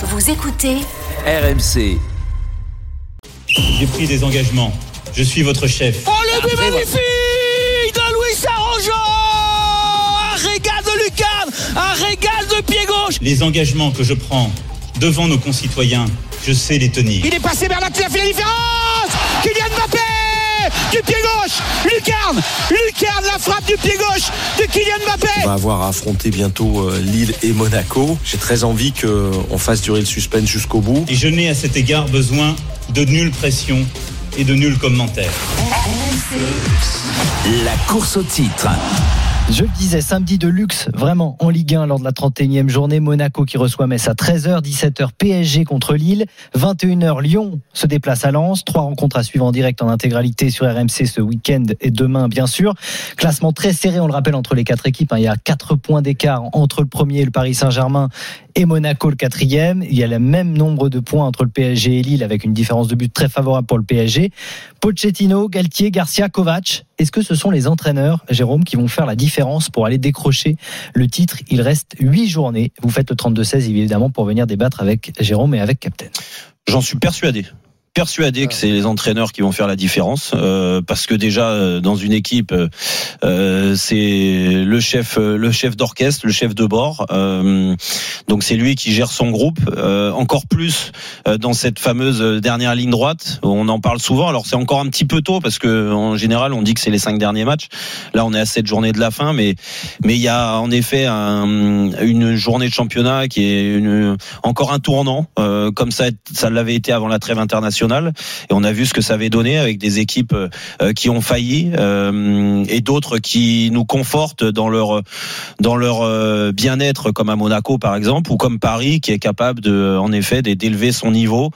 Vous écoutez RMC. J'ai pris des engagements. Je suis votre chef. Oh le but magnifique de Louis Arrojo Un régal de Lucarne Un régal de pied gauche Les engagements que je prends devant nos concitoyens, je sais les tenir. Il est passé vers la, il a fait la différence Kylian Mbappé du pied gauche Lucarne Lucarne la frappe du pied gauche de Kylian Mbappé On va avoir à affronter bientôt euh, Lille et Monaco. J'ai très envie qu'on fasse durer le suspense jusqu'au bout. Et je n'ai à cet égard besoin de nulle pression et de nuls commentaires. La course au titre. Je le disais, samedi de luxe, vraiment en Ligue 1 lors de la 31e journée. Monaco qui reçoit Metz à 13h, 17h PSG contre Lille, 21h Lyon se déplace à Lens. Trois rencontres à suivre en direct en intégralité sur RMC ce week-end et demain bien sûr. Classement très serré, on le rappelle, entre les quatre équipes. hein. Il y a quatre points d'écart entre le premier, le Paris Saint-Germain et Monaco le quatrième. Il y a le même nombre de points entre le PSG et Lille avec une différence de but très favorable pour le PSG. Pochettino, Galtier, Garcia, Kovac. Est-ce que ce sont les entraîneurs, Jérôme, qui vont faire la différence pour aller décrocher le titre? Il reste huit journées. Vous faites le 32-16 évidemment pour venir débattre avec Jérôme et avec Captain. J'en suis persuadé. Persuadé que c'est les entraîneurs qui vont faire la différence euh, parce que déjà euh, dans une équipe euh, c'est le chef le chef d'orchestre le chef de bord donc c'est lui qui gère son groupe euh, encore plus euh, dans cette fameuse dernière ligne droite. On en parle souvent. Alors c'est encore un petit peu tôt parce que en général on dit que c'est les cinq derniers matchs. Là on est à cette journée de la fin mais mais il y a en effet un, une journée de championnat qui est une, encore un tournant euh, comme ça ça l'avait été avant la trêve internationale. Et on a vu ce que ça avait donné avec des équipes euh, qui ont failli euh, et d'autres qui nous confortent dans leur dans leur euh, bien-être comme à Monaco par exemple ou comme Paris qui est capable de en effet d'élever son niveau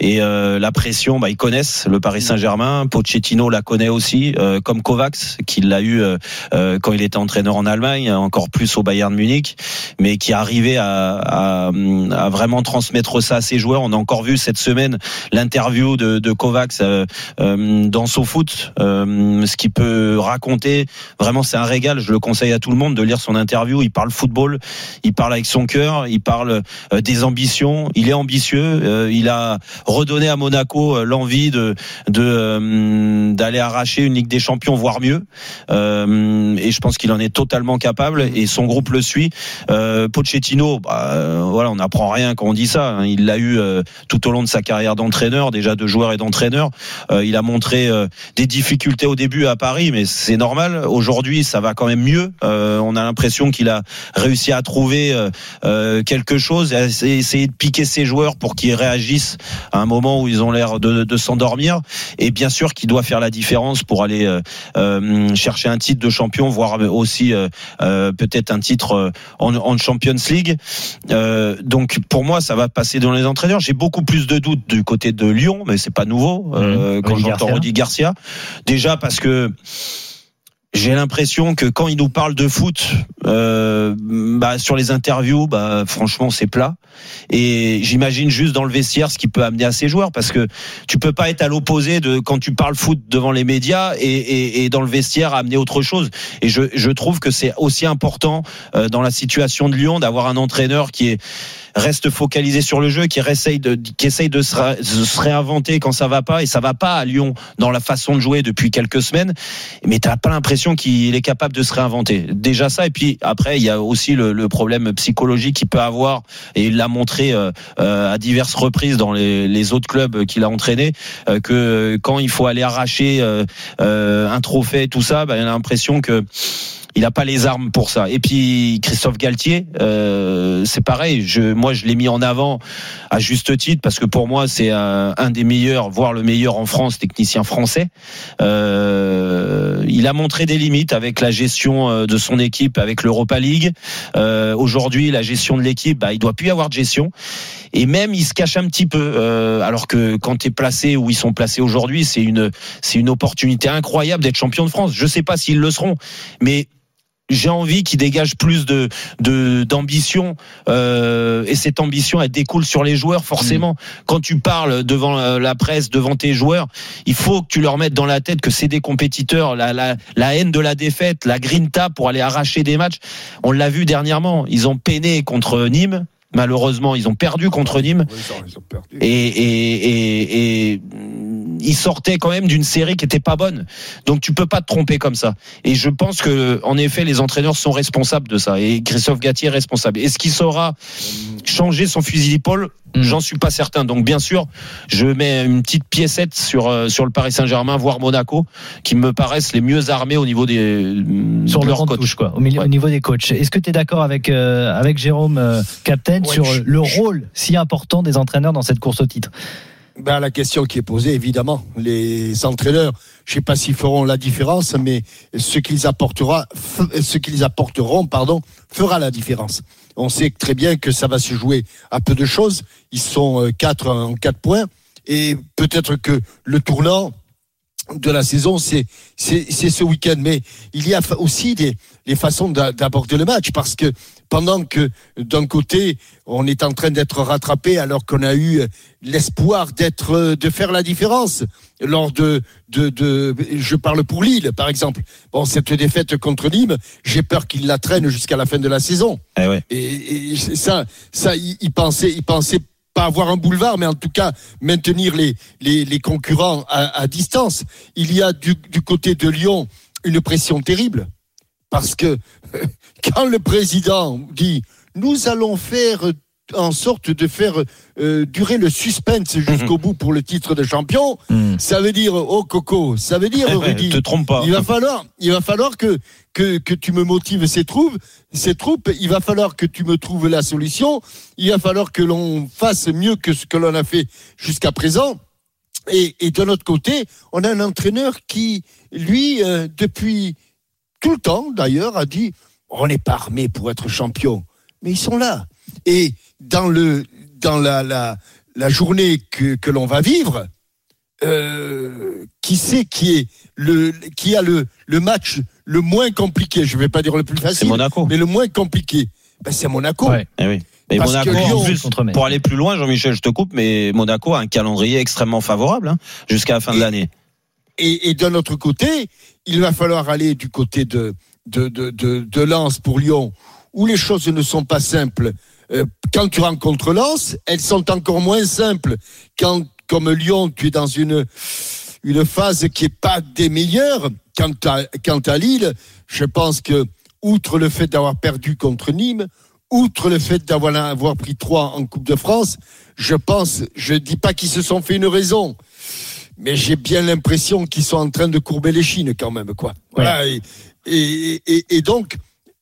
et euh, la pression bah, ils connaissent le Paris Saint-Germain Pochettino la connaît aussi euh, comme Kovacs qui l'a eu euh, euh, quand il était entraîneur en Allemagne encore plus au Bayern Munich mais qui arrivait à, à, à vraiment transmettre ça à ses joueurs on a encore vu cette semaine l'interview de, de Kovacs euh, euh, dans SoFoot, euh, ce qu'il peut raconter. Vraiment, c'est un régal. Je le conseille à tout le monde de lire son interview. Il parle football, il parle avec son cœur, il parle euh, des ambitions. Il est ambitieux. euh, il a redonné à Monaco euh, l'envie de de, d'aller arracher une Ligue des Champions, voire mieux. Et je pense qu'il en est totalement capable. Et son groupe le suit. Pochettino, bah, voilà, on n'apprend rien quand on dit ça. hein. Il l'a eu tout au long de sa carrière d'entraîneur, déjà de joueur et d'entraîneur. Il a montré des difficultés au début à Paris, mais c'est normal. Aujourd'hui, ça va quand même mieux. On a l'impression qu'il a réussi à trouver euh, quelque chose, essayer de piquer ses joueurs pour qu'ils réagissent à un moment où ils ont l'air de, de s'endormir. Et bien sûr qu'il doit faire la différence pour aller euh, euh, chercher un titre de champion, voire aussi euh, peut-être un titre en, en Champions League. Donc pour moi, ça va passer dans les entraîneurs. J'ai beaucoup plus de doutes du côté de Lyon, mais c'est pas nouveau euh, quand j'entends. Rudy Garcia. Déjà parce que j'ai l'impression que quand il nous parle de foot, euh, bah, sur les interviews, bah, franchement, c'est plat. Et j'imagine juste dans le vestiaire ce qui peut amener à ses joueurs, parce que tu peux pas être à l'opposé de quand tu parles foot devant les médias et, et, et dans le vestiaire amener autre chose. Et je, je trouve que c'est aussi important euh, dans la situation de Lyon d'avoir un entraîneur qui est reste focalisé sur le jeu, qui essaye de, qui essaye de se réinventer quand ça va pas, et ça va pas à Lyon dans la façon de jouer depuis quelques semaines. Mais t'as pas l'impression qu'il est capable de se réinventer. Déjà ça, et puis après il y a aussi le, problème psychologique qu'il peut avoir, et il l'a montré euh, euh, à diverses reprises dans les, autres clubs qu'il a entraînés, euh, que quand il faut aller arracher euh, un trophée, tout ça, bah, il a l'impression que il n'a pas les armes pour ça. Et puis Christophe Galtier, euh, c'est pareil. Je, moi, je l'ai mis en avant à juste titre parce que pour moi, c'est un, un des meilleurs, voire le meilleur en France, technicien français. Euh, il a montré des limites avec la gestion euh, de son équipe, avec l'Europa League. Euh, Aujourd'hui, la gestion de l'équipe, bah, il doit plus y avoir de gestion. Et même, il se cache un petit peu. euh, alors que quand tu es placé où ils sont placés aujourd'hui, c'est une, c'est une opportunité incroyable d'être champion de France. Je sais pas s'ils le seront, mais j'ai envie qu'il dégage plus de de- d'ambition euh, et cette ambition elle découle sur les joueurs forcément. Quand tu parles devant la- la presse, devant tes joueurs, il faut que tu leur mettes dans la tête que c'est des compétiteurs. La, la, la haine de la défaite, la grinta pour aller arracher des matchs. On l'a vu dernièrement. Ils ont peiné contre Nîmes. Malheureusement, ils ont perdu contre Nîmes. Et, et, et, et ils sortaient quand même d'une série qui était pas bonne. Donc tu peux pas te tromper comme ça. Et je pense que en effet les entraîneurs sont responsables de ça. Et Christophe Gatier est responsable. Est-ce qu'il saura changer son fusil d'épaule Mm. J'en suis pas certain. Donc bien sûr, je mets une petite piécette sur euh, sur le Paris Saint-Germain, voire Monaco, qui me paraissent les mieux armés au niveau des sur de le leur banc de coach. touche, quoi, au, milieu- Ouais. au niveau des coachs. Est-ce que tu es d'accord avec, euh, avec Jérôme euh, Captain Ouais, sur je- le rôle si important des entraîneurs dans cette course au titre? Ben, la question qui est posée, évidemment, les entraîneurs, je sais pas s'ils feront la différence, mais ce qu'ils apportera, f- ce qu'ils apporteront, pardon, fera la différence. On sait très bien que ça va se jouer à peu de choses. Ils sont euh, quatre en quatre points, et peut-être que le tournant de la saison, c'est c'est c'est ce week-end. Mais il y a aussi des les façons d'a- d'aborder le match, parce que pendant que d'un côté on est en train d'être rattrapé, alors qu'on a eu l'espoir d'être euh, de faire la différence lors de, de de je parle pour Lille par exemple. Bon cette défaite contre Nîmes, j'ai peur qu'il la traîne jusqu'à la fin de la saison. Eh ouais. Et, et ça ça il pensait il pensait pas avoir un boulevard, mais en tout cas maintenir les concurrents à, à distance. Il y a du, du côté de Lyon une pression terrible parce que quand le président dit nous allons faire en sorte de faire euh, durer le suspense jusqu'au bout pour le titre de champion, Hmm. ça veut dire oh Coco, ça veut dire Rudy, te trompe pas. il va falloir, il va falloir que, que, que tu me motives ces troupes, ces troupes. Il va falloir que tu me trouves la solution. Il va falloir que l'on fasse mieux que ce que l'on a fait jusqu'à présent. Et, et de l'autre côté, on a un entraîneur qui, lui, euh, depuis tout le temps d'ailleurs, a dit on n'est pas armé pour être champion, mais ils sont là. Et dans le dans la la, la journée que, que l'on va vivre, euh, qui c'est qui est le qui a le le match le moins compliqué? Je vais pas dire le plus C'est facile, Monaco. mais le moins compliqué. Ben, c'est Monaco. Ouais. Eh oui. Et Parce Monaco, Lyon- en plus, pour aller plus loin, Jean-Michel, je te coupe, mais Monaco a un calendrier extrêmement favorable hein, jusqu'à la fin de l'année. Et, et d'un autre côté, il va falloir aller du côté de, de, de, de, de Lens pour Lyon, où les choses ne sont pas simples. Euh, quand tu rencontres Lens, elles sont encore moins simples. Quand, comme Lyon, tu es dans une, une phase qui est pas des meilleures. Quant à, quant à Lille, je pense que, outre le fait d'avoir perdu contre Nîmes, outre le fait d'avoir avoir pris trois en Coupe de France, je pense, je dis pas qu'ils se sont fait une raison, mais j'ai bien l'impression qu'ils sont en train de courber les chines quand même, quoi. Voilà. Et, et, et, et donc,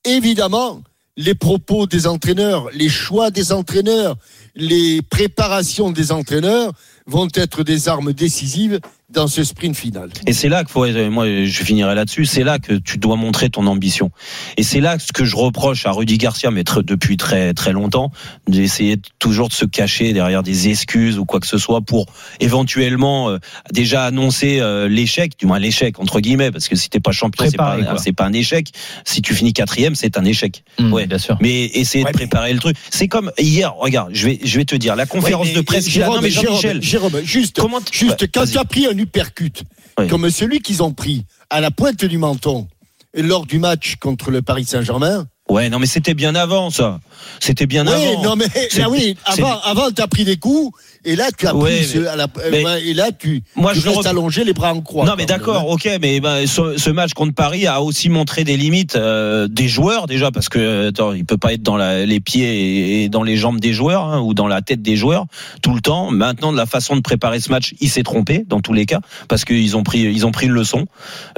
évidemment, les propos des entraîneurs, les choix des entraîneurs, les préparations des entraîneurs vont être des armes décisives dans ce sprint final. Et c'est là qu'il faut, être- moi je finirai là-dessus, c'est là que tu dois montrer ton ambition. Et c'est là ce que je reproche à Rudy Garcia, mais tr- depuis très très longtemps, d'essayer toujours de se cacher derrière des excuses ou quoi que ce soit pour éventuellement euh, déjà annoncer euh, l'échec, du moins l'échec entre guillemets, parce que si t'es pas champion, c'est pas, pas un échec. Si tu finis quatrième, c'est un échec. Hmm, Ouais. bien sûr. Mais essayer Ouais, de préparer le truc. C'est comme hier, regarde, je vais je vais te dire la conférence Ouais, mais de presse. Jérôme, non mais Jérôme, Jean-Michel, Jérôme, juste, comment juste quand tu as pris un uppercut, Ouais. comme celui qu'ils ont pris à la pointe du menton lors du match contre le Paris Saint-Germain, Ouais, non mais c'était bien avant ça. C'était bien Oui, avant. non mais là, oui, c'est- avant, avant tu as pris des coups et là tu as Ouais, pris ce- mais- à la, mais- ouais, et là tu, Moi, tu je le restes rep- allongé les bras en croix. Non mais d'accord, hein. ok, mais ben, ce, ce match contre Paris a aussi montré des limites euh, des joueurs déjà parce que attends, il peut pas être dans la, les pieds et, et dans les jambes des joueurs hein, ou dans la tête des joueurs tout le temps. Maintenant, de la façon de préparer ce match, il s'est trompé dans tous les cas parce qu'ils ont pris ils ont pris une leçon,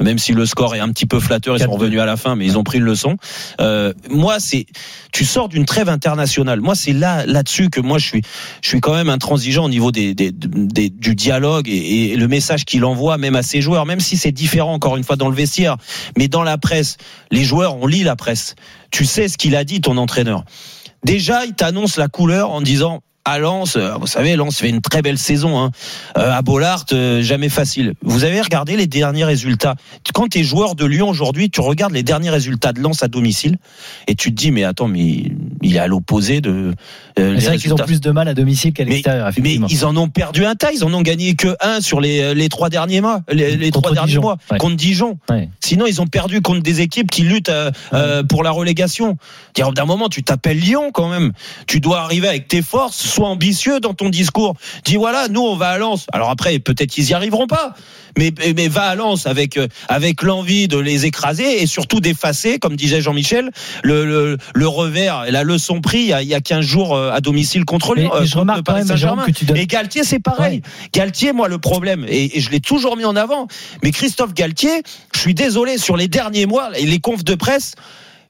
même si le score est un petit peu flatteur, ils sont 4-2. revenus à la fin, mais ils ont pris une leçon. Euh, moi, c'est tu sors d'une trêve internationale. Moi, c'est là là-dessus que moi je suis je suis quand même intransigeant au niveau du dialogue et, et le message qu'il envoie même à ses joueurs, même si c'est différent encore une fois dans le vestiaire, mais dans la presse, les joueurs on lit la presse. Tu sais ce qu'il a dit ton entraîneur. Déjà, il t'annonce la couleur en disant à Lens, euh, vous savez, Lens fait une très belle saison. Hein. Euh, à Bollard, euh, jamais facile. Vous avez regardé les derniers résultats? Quand tu es joueur de Lyon aujourd'hui, tu regardes les derniers résultats de Lens à domicile et tu te dis, mais attends, mais il est à l'opposé de. euh, Mais C'est vrai qu'ils ont plus de mal à domicile qu'à Mais, l'extérieur, mais effectivement. ils en ont perdu un tas, ils en ont gagné que un sur les, les trois derniers mois, les, trois derniers Dijon, mois ouais. contre Dijon. Ouais. Sinon, ils ont perdu contre des équipes qui luttent euh, euh, pour la relégation. D'un moment, tu t'appelles Lyon quand même. Tu dois arriver avec tes forces, sois ambitieux dans ton discours. Dis voilà, nous on va à Lens. Alors après, peut-être qu'ils y arriveront pas, mais mais va à Lens avec euh, avec l'envie de les écraser et surtout d'effacer, comme disait Jean-Michel, le, le le revers et la leçon pris il y a, il y a 15 jours euh, à domicile contre Mais- euh, je remarque quand même, Jérôme, que tu donnes- Et Galtier, c'est pareil. Galtier, moi, le problème, et, et je l'ai toujours mis en avant, mais Christophe Galtier, je suis désolé, sur les derniers mois, et les confs de presse,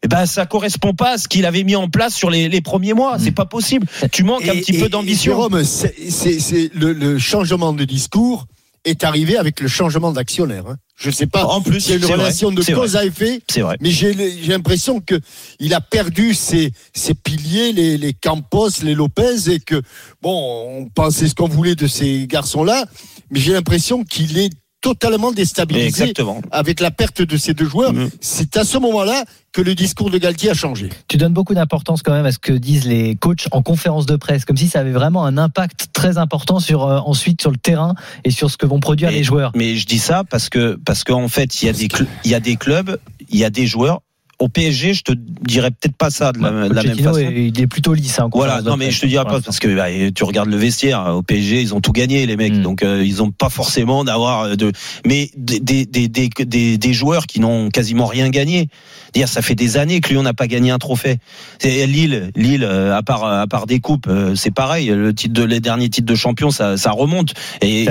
eh ben, ça correspond pas à ce qu'il avait mis en place sur les, les premiers mois. C'est pas possible. Tu manques un Et- petit et- peu d'ambition. Jérôme, c'est- le, le changement de discours est arrivé avec le changement d'actionnaire. hein. Je ne sais pas En plus, s'il y a une vrai, relation de cause à effet, C'est vrai. mais j'ai l'impression que il a perdu ses, ses piliers, les, les Campos, les Lopez, et que bon, on pensait ce qu'on voulait de ces garçons-là, mais j'ai l'impression qu'il est totalement déstabilisé Exactement. avec la perte de ces deux joueurs. Mhm. C'est à ce moment-là que le discours de Galtier a changé. Tu donnes beaucoup d'importance quand même à ce que disent les coachs en conférence de presse, comme si ça avait vraiment un impact très important sur euh, ensuite sur le terrain et sur ce que vont produire Mais- les joueurs. Mais je dis ça parce que parce qu'en fait, il y a des il y a des clubs, il y a des joueurs. Au PSG, je te dirais peut-être pas ça de la, de la même façon. est- il est plutôt lisse. hein, Voilà, non mais je te dirai pour pas parce que bah, tu regardes le vestiaire au PSG, ils ont tout gagné les mecs, Mm. donc euh, ils ont pas forcément d'avoir de mais des des des des, des, joueurs qui n'ont quasiment rien gagné. Dire ça fait des années que Lyon n'a pas gagné un trophée. C'est Lille, Lille euh, à part à part des coupes, euh, c'est pareil, le titre de les derniers titres de champion ça ça remonte et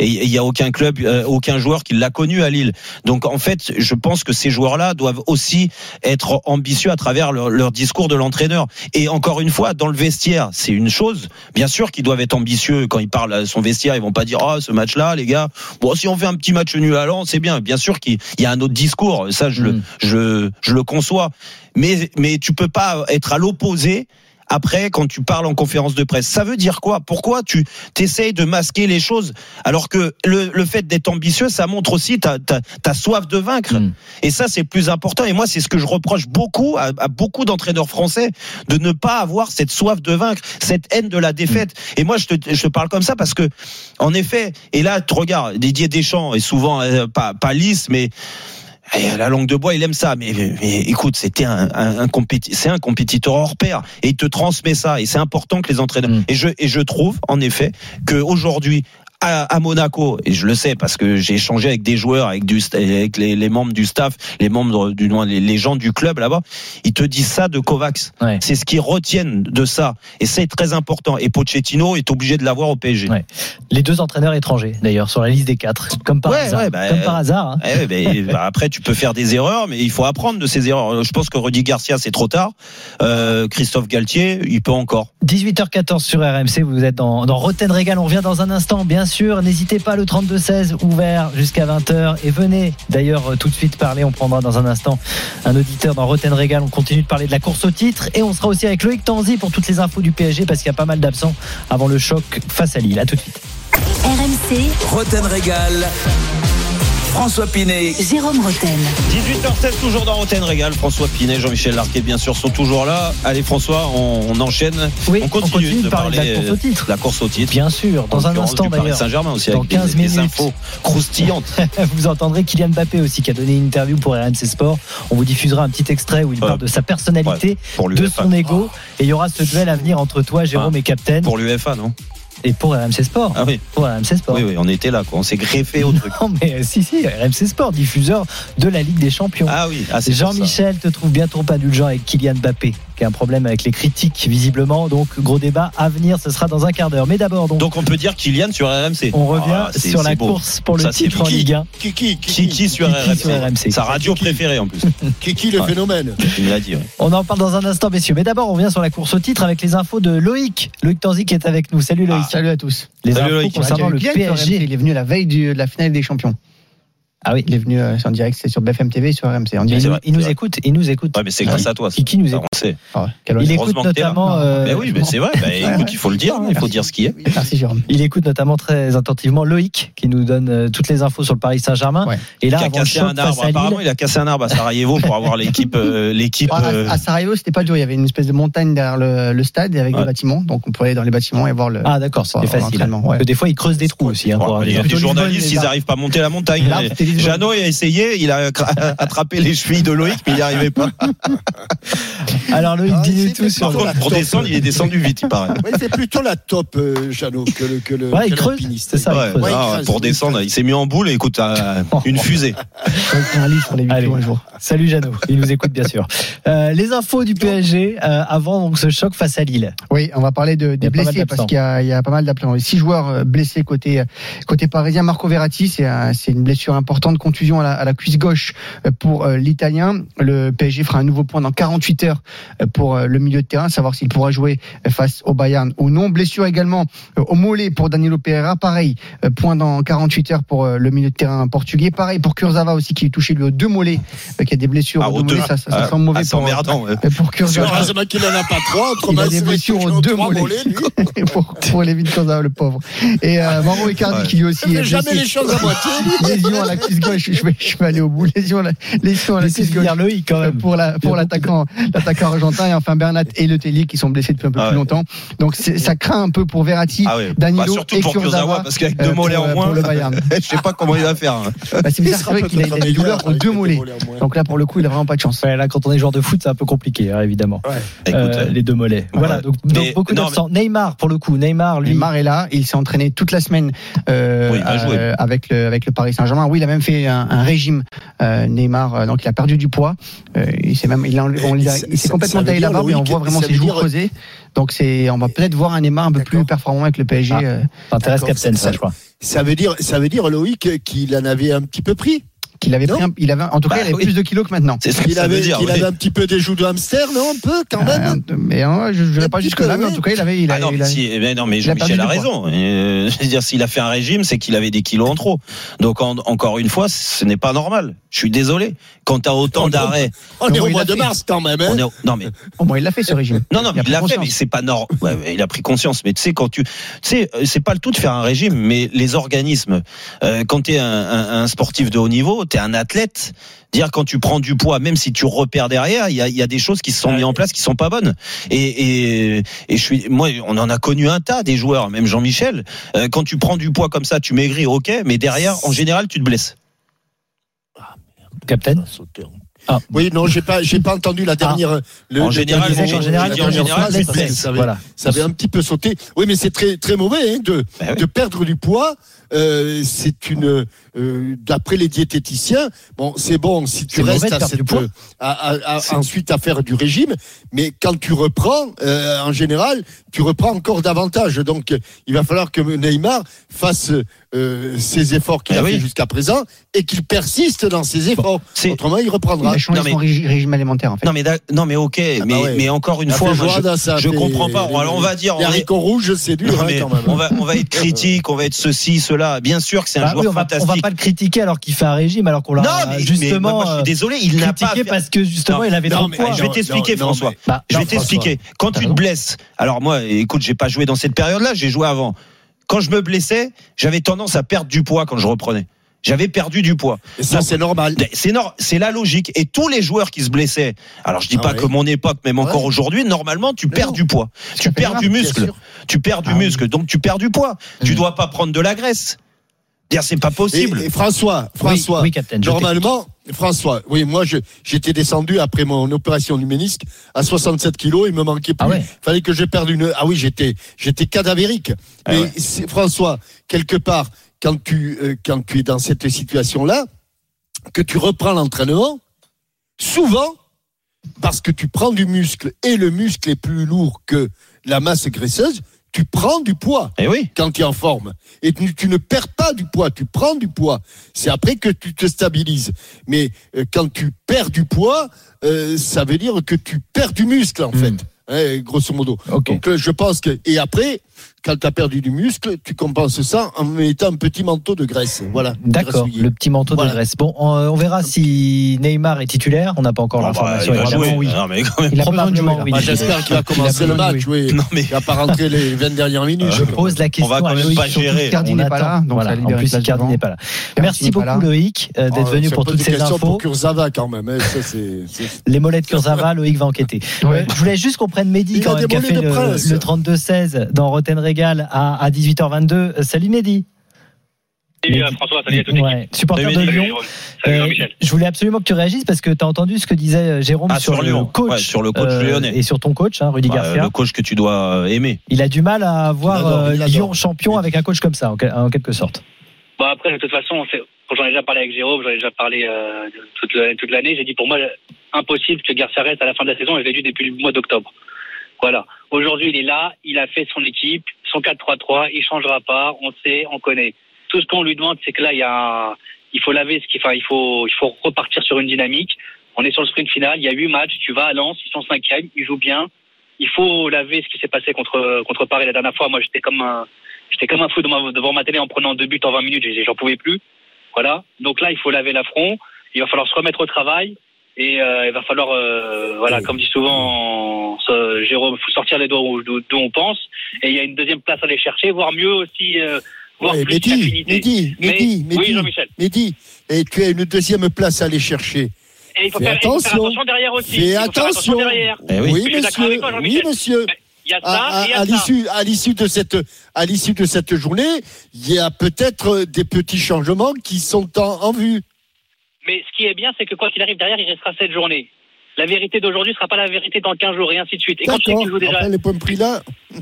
il y y a aucun club, euh, aucun joueur qui l'a connu à Lille. Donc en fait, je pense que ces joueurs-là doivent aussi être ambitieux à travers leur, leur discours de l'entraîneur. Et encore une fois, dans le vestiaire, c'est une chose. Bien sûr qu'ils doivent être ambitieux quand ils parlent à son vestiaire. Ils vont pas dire oh ce match-là, les gars. Bon, si on fait un petit match nul à Lens, c'est bien. Bien sûr qu'il y a un autre discours. Ça, je le, Mm. je, je le conçois. Mais mais tu peux pas être à l'opposé après quand tu parles en conférence de presse. Ça veut dire quoi? Pourquoi tu t'essayes de masquer les choses? Alors que le, le fait d'être ambitieux, ça montre aussi ta, ta, ta soif de vaincre. Mm. Et ça, c'est plus important. Et moi, c'est ce que je reproche beaucoup à, à beaucoup d'entraîneurs français de ne pas avoir cette soif de vaincre, cette haine de la défaite. Et moi, je te, je te parle comme ça parce que, en effet, et là, tu regardes, Didier Deschamps est souvent euh, pas, pas lisse, mais eh, la langue de bois, il aime ça. Mais, mais- mais écoute, c'était un, un, un compéti- c'est un compétiteur hors pair et il te transmet ça. Et c'est important que les entraîneurs. Mm. Et je et je trouve en effet que aujourd'hui. À, à Monaco, et je le sais parce que j'ai échangé avec des joueurs, avec, du, avec les, les membres du staff, les membres du moins les, gens du club là-bas, ils te disent ça de Kovacs. Ouais. C'est ce qu'ils retiennent de ça, et c'est très important. Et Pochettino est obligé de l'avoir au PSG. Ouais. Les deux entraîneurs étrangers, d'ailleurs, sur la liste des quatre, comme par Ouais, hasard. bah, comme par hasard. hein. Eh, bah, après, tu peux faire des erreurs, mais il faut apprendre de ces erreurs. Je pense que Rudy Garcia, c'est trop tard. Euh, Christophe Galtier, il peut encore. 18h14 sur RMC, vous êtes dans, dans Roten Régal. On revient dans un instant, bien sûr. N'hésitez pas, le 32-16 ouvert jusqu'à 20h. Et venez d'ailleurs euh, tout de suite parler. On prendra dans un instant un auditeur dans Roten Régal. On continue de parler de la course au titre. Et on sera aussi avec Loïc Tanzi pour toutes les infos du PSG parce qu'il y a pas mal d'absents avant le choc face à Lille. À tout de suite. RMC, Roten Régal. François Pinet. Jérôme Roten. 18h16, toujours dans Roten Régal. François Pinet, Jean-Michel Larquet, bien sûr, sont toujours là. Allez, François, on, on enchaîne. Oui, on continue, de parler de la course au titre. La course au titre. Bien sûr, dans un instant d'ailleurs. Saint-Germain aussi, Dans avec 15 des, des minutes. infos croustillantes. Vous entendrez Kylian Mbappé aussi qui a donné une interview pour RMC Sport. On vous diffusera un petit extrait où il parle de sa personnalité, pour de son ego. Et il y aura ce duel à venir entre toi, Jérôme et Captain. Pour l'UEFA, non? Et pour RMC Sport. Ah oui. Pour RMC Sport. Oui, oui, on était là, quoi. On s'est greffé au truc. Non, mais si, si, RMC Sport, diffuseur de la Ligue des Champions. Ah oui, ah. Jean-Michel te trouve bien trop indulgent avec Kylian Mbappé, qui a un problème avec les critiques, visiblement. Donc, gros débat à venir, ce sera dans un quart d'heure. Mais d'abord, donc, Donc on peut dire Kylian sur RMC. on revient Ah, sur la beau. course pour le Ça, titre en. Ligue 1. Kiki, Kiki sur Kiki RMC. sur RMC. Sa radio Kiki. préférée en plus. Kiki le phénomène. Il me l'a dit. ouais. On en parle dans un instant, messieurs. Mais d'abord, on revient sur la course au titre avec les infos de Loïc. Loïc Tanzi qui est avec nous. Salut Loïc. Salut à tous. les Salut, infos Loïc. concernant le PSG. Il est venu la veille du- de la finale des champions. Ah oui. Il est venu euh, en direct, c'est sur BFM TV et sur RMC. En Il direct. nous, il écoute, il nous écoute. Ouais, mais c'est grâce à toi. ça. Kiki nous écoute. Ah ouais, Il écoute notamment. euh, Mais oui, mais c'est vrai. Bah, écoute, il faut le dire. hein, Il faut dire ce qui est. Merci Jérôme. Il écoute notamment très attentivement Loïc qui nous donne euh, toutes les infos sur le Paris Saint-Germain. Ouais. Et là, Qui a cassé un arbre. à Apparemment, il a cassé un arbre à Sarajevo pour avoir l'équipe, euh, l'équipe. Ah, euh, À, à Sarajevo, c'était pas dur. Il y avait une espèce de montagne derrière le, le stade avec Ouais. des bâtiments. Donc on pouvait aller dans les bâtiments et voir le. Ah d'accord, c'était facile. l'entraînement, ouais. Parce que des fois, ils creusent des trous aussi. Hein, il Lisbonne, journalistes, les ils n'arrivent pas à monter la montagne. Jeannot a essayé, il a attrapé les chevilles de Loïc, mais il n'y arrivait pas. Alors Loïc, Ah, c'est tout sur le. pour top. descendre, il est descendu vite, il paraît. Ouais, c'est plutôt la top, euh, Jeannot, que le, que le, Ouais, il creuse, c'est ça, Ouais, il creuse. pour descendre, il s'est mis en boule et écoute, euh, une fusée. Un livre les Allez. vidéos un jour. Salut Jeannot, il nous écoute bien sûr. Euh, les infos du PSG euh, avant donc ce choc face à Lille. Oui, on va parler de, des blessés parce qu'il y, a- il y a pas mal d'absents. Six joueurs euh, blessés côté côté parisien. Marco Verratti, c'est un- c'est une blessure importante, contusion à la, à la cuisse gauche pour euh, l'Italien. Le PSG fera un nouveau point dans 48 heures euh, pour euh, le milieu de terrain, savoir s'il pourra jouer face au Bayern ou non. Blessure également euh, au mollet pour Danilo Pereira. Pareil, euh, point dans 48 heures pour le milieu de terrain portugais. Pareil pour Kurzawa aussi qui est touché lui aux deux mollets, qui a des blessures Ah, aux deux deux. mollets. Ça, ça, ça sent mauvais ah, pour, ouais. pour Kurzawa. Heureusement qu'il n'en a pas trois, Il a des blessures aux deux mollets. lui. pour, pour Lévin Kurzawa, le pauvre. Et euh, Mauro Icardi Ouais. qui lui aussi Il est jamais blessé. les choses à moitié. Lésion à la cuisse gauche, je vais, je vais aller au bout. Lésion à la, lésion à la cuisse gauche Loïc quand même. pour la pour l'attaquant l'attaquant argentin et enfin Bernat et Le Tellier qui sont blessés depuis un peu Ah plus ouais. longtemps. Donc ça craint un peu pour Verratti, Ah ouais. Danilo Bah, surtout et pour Kurzawa, Kurzawa. parce qu'avec euh, deux mollets pour, en euh, moins, pour le Bayern. je sais pas comment il va faire. hein. Bah, c'est bizarre, c'est vrai qu'il a, a des douleurs aux deux mollets. Donc là pour le coup il a vraiment pas de chance. Ouais, là, quand on est joueur de foot, c'est un peu compliqué, hein, évidemment. Écoute, Euh, euh, les deux mollets. Voilà, donc, beaucoup d'absents. Neymar, pour le coup, Neymar, lui. Neymar est là, il s'est entraîné toute la semaine euh, euh, avec le avec le Paris Saint-Germain. Oui, il a même fait un, un régime euh, Neymar, euh, donc il a perdu du poids. Euh, il s'est même il, a, on il s'est complètement taillé la barbe et on voit vraiment ses joues creusées. Donc c'est on va peut-être voir un Neymar un peu plus performant avec le PSG. Ah. euh, Captain, ça- ça, je crois. Ça veut dire, ça veut dire Loïc qu'il en avait un petit peu pris. Qu'il avait pris un- il avait en tout cas Bah il avait oui. plus de kilos que maintenant. C'est ce que Qu'il avait, dire. qu'il oui. avait un petit peu des joues de hamster, non Un peu quand même. Euh, mais euh, je ne pas petit jusque peu, là, mais en tout cas il avait il a, Ah non, il mais, a- si, eh ben non, mais il a perdu Jean-Michel a raison. Euh, je veux dire, s'il a fait un régime, c'est qu'il avait des kilos en trop. Donc, en- encore une fois, ce n'est pas normal. Je suis désolé. Quand tu as autant d'arrêts, On est au il mois de mars quand même. Hein on est, non, mais au moins il l'a fait ce régime. Non, non, mais Il a il pris l'a fait, conscience. mais c'est pas normal. Ouais, il a pris conscience. Mais tu sais, quand tu, tu sais, euh, c'est pas le tout de faire un régime, mais les organismes, euh, quand tu es un, un- un sportif de haut niveau, tu es un athlète. Dire quand tu prends du poids, même si tu repères derrière, il y a, il y a des choses qui se sont mises en place qui sont pas bonnes. Et, et, et je suis, moi, on en a connu un tas des joueurs, même Jean-Michel. Euh, quand tu prends du poids comme ça, tu maigris, ok, mais derrière, en général, tu te blesses. Captain. Ah. Oui, non, j'ai pas, j'ai pas entendu la dernière. le- En le général, mot, qu'en général, la en dernière général, phrase, ça avait- Voilà. Ça avait un petit peu sauté. Oui, mais c'est très très mauvais hein, de Ben oui. de perdre du poids. Euh, c'est une, euh, d'après les diététiciens, bon, c'est bon si tu restes à cette, euh, à- à- à- ensuite à faire du régime, mais quand tu reprends, euh, en général, tu reprends encore davantage. Donc, il va falloir que Neymar fasse euh, ses efforts qu'il Ben a oui. fait jusqu'à présent et qu'il persiste dans ses efforts. c'est- Autrement, il Il reprendra. a changé Non, mais- son régi- régime alimentaire en fait. Non, mais, non, mais ok, mais, bah ouais. mais encore une La fois, moi, je, ça comprends pas. Alors, on va dire, Les on est, haricots rouges, c'est dur Non, hein, mais quand même. on va, on va être critique, on va être ceci, cela. Bien sûr que c'est un Bah joueur oui, on va, on fantastique. va pas le critiquer alors qu'il fait un régime, alors qu'on l'a non, mais, justement mais moi, je suis désolé, il n'a pas. fait- parce que justement Non, il avait non, trop je vais t'expliquer, non, François. mais- Bah, Je vais t'expliquer. Quand tu te blesses, alors moi, écoute, j'ai pas joué dans cette période-là, j'ai joué avant. Quand je me blessais, j'avais tendance à perdre du poids quand je reprenais. J'avais perdu du poids. Et ça, c'est normal. C'est nor- c'est la logique. Et tous les joueurs qui se blessaient, alors je dis Ah pas ouais. que mon époque, même encore Ouais. aujourd'hui, normalement, tu Mais perds non. du poids. Tu perds du muscle. Tu perds du Ah oui. muscle. Donc tu perds du poids. Tu Mm. dois pas prendre de la graisse. Dire c'est pas possible. et François, François, oui, Captain. je normalement, François, oui, moi, j'étais descendu après mon opération du ménisque à 67 kilos, il me manquait plus. Ah ouais. Fallait que je perde une, ah oui, j'étais, j'étais cadavérique. Ah Mais ouais. François, quelque part, quand tu, euh, quand tu es dans cette situation-là, que tu reprends l'entraînement, souvent, parce que tu prends du muscle et le muscle est plus lourd que la masse graisseuse, tu prends du poids Eh oui. quand tu es en forme. Et tu, tu ne perds pas du poids, tu prends du poids. C'est après que tu te stabilises. Mais euh, quand tu perds du poids, euh, ça veut dire que tu perds du muscle, en Hmm. fait. Hein, grosso modo. Donc euh, je pense que et après quand tu as perdu du muscle, tu compenses ça en mettant un petit manteau de graisse. Voilà. D'accord, le petit manteau Voilà. de graisse. Bon, on, on verra si Neymar est titulaire. On n'a pas encore Ah bah, l'information. il va évidemment. jouer. oui. Non, mais quand même. Il a Probablement, oui. Bah, J'espère qu'il va commencer le match. Oui. Non, mais Il va pas rentrer les 20 dernières minutes. Euh, Je pose la question va quand à même Loïc. pas gérer. Icardi on n'est pas attend. là, donc voilà. ça libère En plus, n'est pas là. Merci beaucoup. Loïc euh, d'être Oh, venu pour toutes ces questions infos. pour Kurzawa quand même. hein. Les mollets de Kurzawa, Loïc va enquêter. Euh, je voulais juste qu'on prenne Mehdi Il quand même, qui a fait le, prince. le 32-16 dans Roten Régal à, à 18h22. Euh, Salut Mehdi. Salut euh, François, salut à toute. Ouais, supporter de. Salut Lyon. Jérôme. Salut Euh, je voulais absolument que tu réagisses parce que tu as entendu ce que disait Jérôme Ah, sur, sur le Lyon. coach, Ouais, sur le coach euh, lyonnais. et sur ton coach, hein, Rudy Bah, Garcia. le coach que tu dois aimer. Il a du mal à voir Il adore, il adore. Lyon champion avec un coach comme ça, en, quel- en quelque sorte. Bah après, de toute façon, j'en ai déjà parlé avec Jérôme, j'en ai déjà parlé euh, toute l'année, j'ai dit pour moi, impossible que Garcia reste à la fin de la saison, et je l'ai dit depuis le mois d'octobre. Voilà. Aujourd'hui, il est là, il a fait son équipe, son 4-3-3, il changera pas, on sait, on connaît. Tout ce qu'on lui demande, c'est que là, il y a, il faut laver ce qui, enfin, il faut, il faut repartir sur une dynamique. On est sur le sprint final, il y a huit matchs, tu vas à Lens, ils sont cinquième, ils jouent bien. Il faut laver ce qui s'est passé contre, contre Paris la dernière fois. Moi, j'étais comme un, j'étais comme un fou devant ma, télé en prenant deux buts en 20 minutes, j'en pouvais plus. Voilà. Donc là, il faut laver l'affront. Il va falloir se remettre au travail. Et euh, il va falloir, euh, voilà, Oui. comme dit souvent ce- Jérôme, il faut sortir les doigts où- d'où d'où on pense. Et il y a une deuxième place à aller chercher, voire mieux aussi, euh, voire Ouais, plus Mehdi. Mehdi, Mais- Mehdi, oui, Mehdi, Jean-Michel. Mehdi, et tu as une deuxième place à aller chercher. Et il faut Fais faire, il faut faire attention. attention derrière aussi. Fais attention. derrière. Eh oui. Oui, monsieur. toi, Oui, monsieur. Il y a ça À, et il y à- a à ça. l'issue, à l'issue de cette, à l'issue de cette journée, il y a peut-être des petits changements qui sont en, en vue. Mais ce qui est bien, c'est que quoi qu'il arrive derrière, il restera cette journée. La vérité d'aujourd'hui sera pas la vérité dans 15 jours et ainsi de suite. Et quand tu joues déjà. Enfin, les points pris là.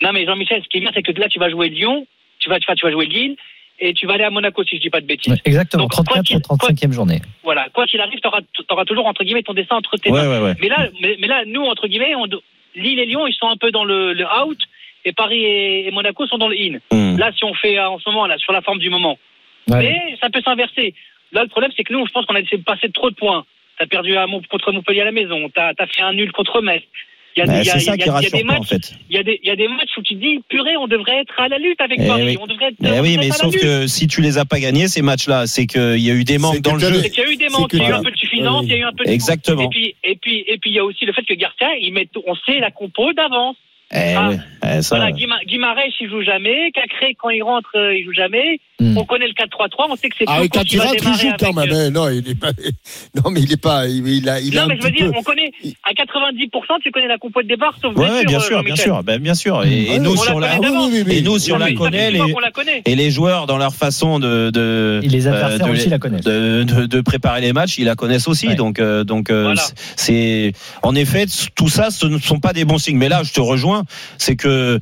Non, mais Jean-Michel, ce qui est bien, c'est que là, tu vas jouer Lyon, tu vas, tu vas, tu vas jouer Lille, et tu vas aller à Monaco, si je dis pas de bêtises. Ouais, exactement, Donc, quoi 34 qu'il- ou 35e journée. Voilà. Quoi qu'il arrive, tu auras, toujours, entre guillemets, ton dessin entre tes Ouais, mains. ouais, ouais. Mais là, mais, mais là, nous, entre guillemets, on, Lille et Lyon, ils sont un peu dans le, le out, et Paris et, et Monaco sont dans le in. Hum. Là, si on fait euh, en ce moment, là, sur la forme du moment. Ouais. Mais ça peut s'inverser. Là, le problème, c'est que nous, je pense qu'on a laissé passer trop de points. T'as perdu à, Mont- contre Montpellier à la maison. T'as as fait un nul contre Metz. Il y a, Ouais, il y a- c'est ça il y a- qui il y a rassure des en matchs, fait. il y a des, il y a des matchs où tu te dis, purée, on devrait être à la lutte avec Eh Paris. oui. On devrait être, Eh on oui, mais sauf que si tu les as pas gagnés ces matchs-là, c'est qu'il y a eu des manques dans le jeu. qu'il y a eu des manques, que il y a eu un peu de suffisance, Oui. il y a eu un peu de Exactement. Et puis, et puis, et puis, il y a aussi le fait que Garcia, il met, tout- on sait la compo d'avance. Eh Ah. oui, eh, ça, Voilà, Guima- Guimarães, il joue jamais. Cacré, quand il rentre, euh, il joue jamais. Hmm. On connaît le 4-3-3, on sait que c'est Ah, et quand il rentre, il joue quand même. euh, hein. Non, il est pas. Non, mais il est pas. Il, il a, il Non, mais je veux dire, peu. on connaît, à 90%, tu connais la compo de départ, sauf Ouais, bien euh, sûr, bien Jean-Michel. sûr, ben, bien sûr. Et, et Ouais, nous, on si la on la, connaît et nous, si Non, on la connaît, longtemps les, qu'on la connaît. et les joueurs dans leur façon de, de Et les euh, adversaires de aussi les- la connaissent. de, de, de préparer les matchs, ils la connaissent aussi. Donc, euh, donc, euh, c'est en effet tout ça, ce ne sont pas des bons signes. Mais là, je te rejoins, c'est que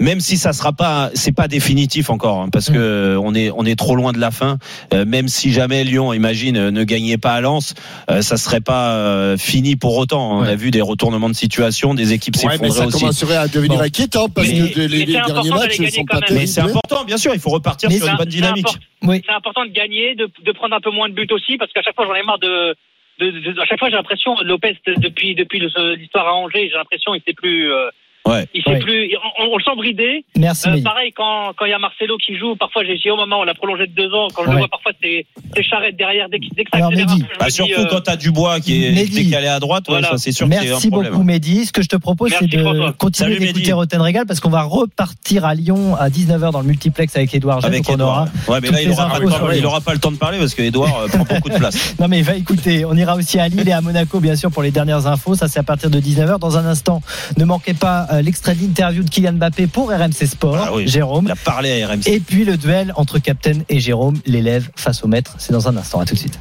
même si ça sera pas, c'est pas définitif encore, hein, parce que on est on est trop loin de la fin. Euh, même si jamais Lyon, imagine, euh, ne gagnait pas à Lens, euh, ça serait pas euh, fini pour autant. On Ouais. a vu des retournements de situation, des équipes Ouais, mais ça s'effondrer aussi. commencerait à devenir Bon. inquiétant parce Mais- que les, les derniers important matchs ne sont pas terribles. Mais c'est important, bien sûr, il faut repartir Mais sur une bonne c'est dynamique. Oui. C'est important de gagner, de, de prendre un peu moins de buts aussi, parce qu'à chaque fois, j'en ai marre de. de, de- à chaque fois, j'ai l'impression, Lopez, depuis, depuis l'histoire à Angers, j'ai l'impression, il sait plus. euh, Ouais. Il sait Ouais. plus. On, on le sent bridé. Merci, Euh, pareil, quand quand il y a Marcelo qui joue, parfois j'ai dit au moment, on l'a prolongé de deux ans. Quand je Ouais. le vois, parfois c'est charrette derrière. Dès, que- dès que ça Alors, accélère Mehdi. un peu, je Bah, surtout euh, quand t'as Dubois qui est Mehdi. décalé à droite, ouais, Voilà. ça c'est sûr que c'est un Merci problème. beaucoup Mehdi. Ce que je te propose, c'est Merci, de François. continuer d'écouter. Roten Régal parce qu'on va repartir à Lyon à 19h dans le multiplex avec Edouard. Avec Edouard. aura Ouais, mais là, il les aura, pas le temps, pas le de parler parce que Edouard euh, prend beaucoup de place. Non mais va écouter, on ira aussi à Lille et à Monaco bien sûr pour les dernières infos, ça c'est à partir de 19h. Dans un instant, ne manquez pas l'extrait d'interview de Kylian Mbappé pour RMC Sport, Ah oui. Jérôme. Il a parlé à RMC. Et puis le duel entre Captain et Jérôme, l'élève face au maître, c'est dans un instant, à tout de suite.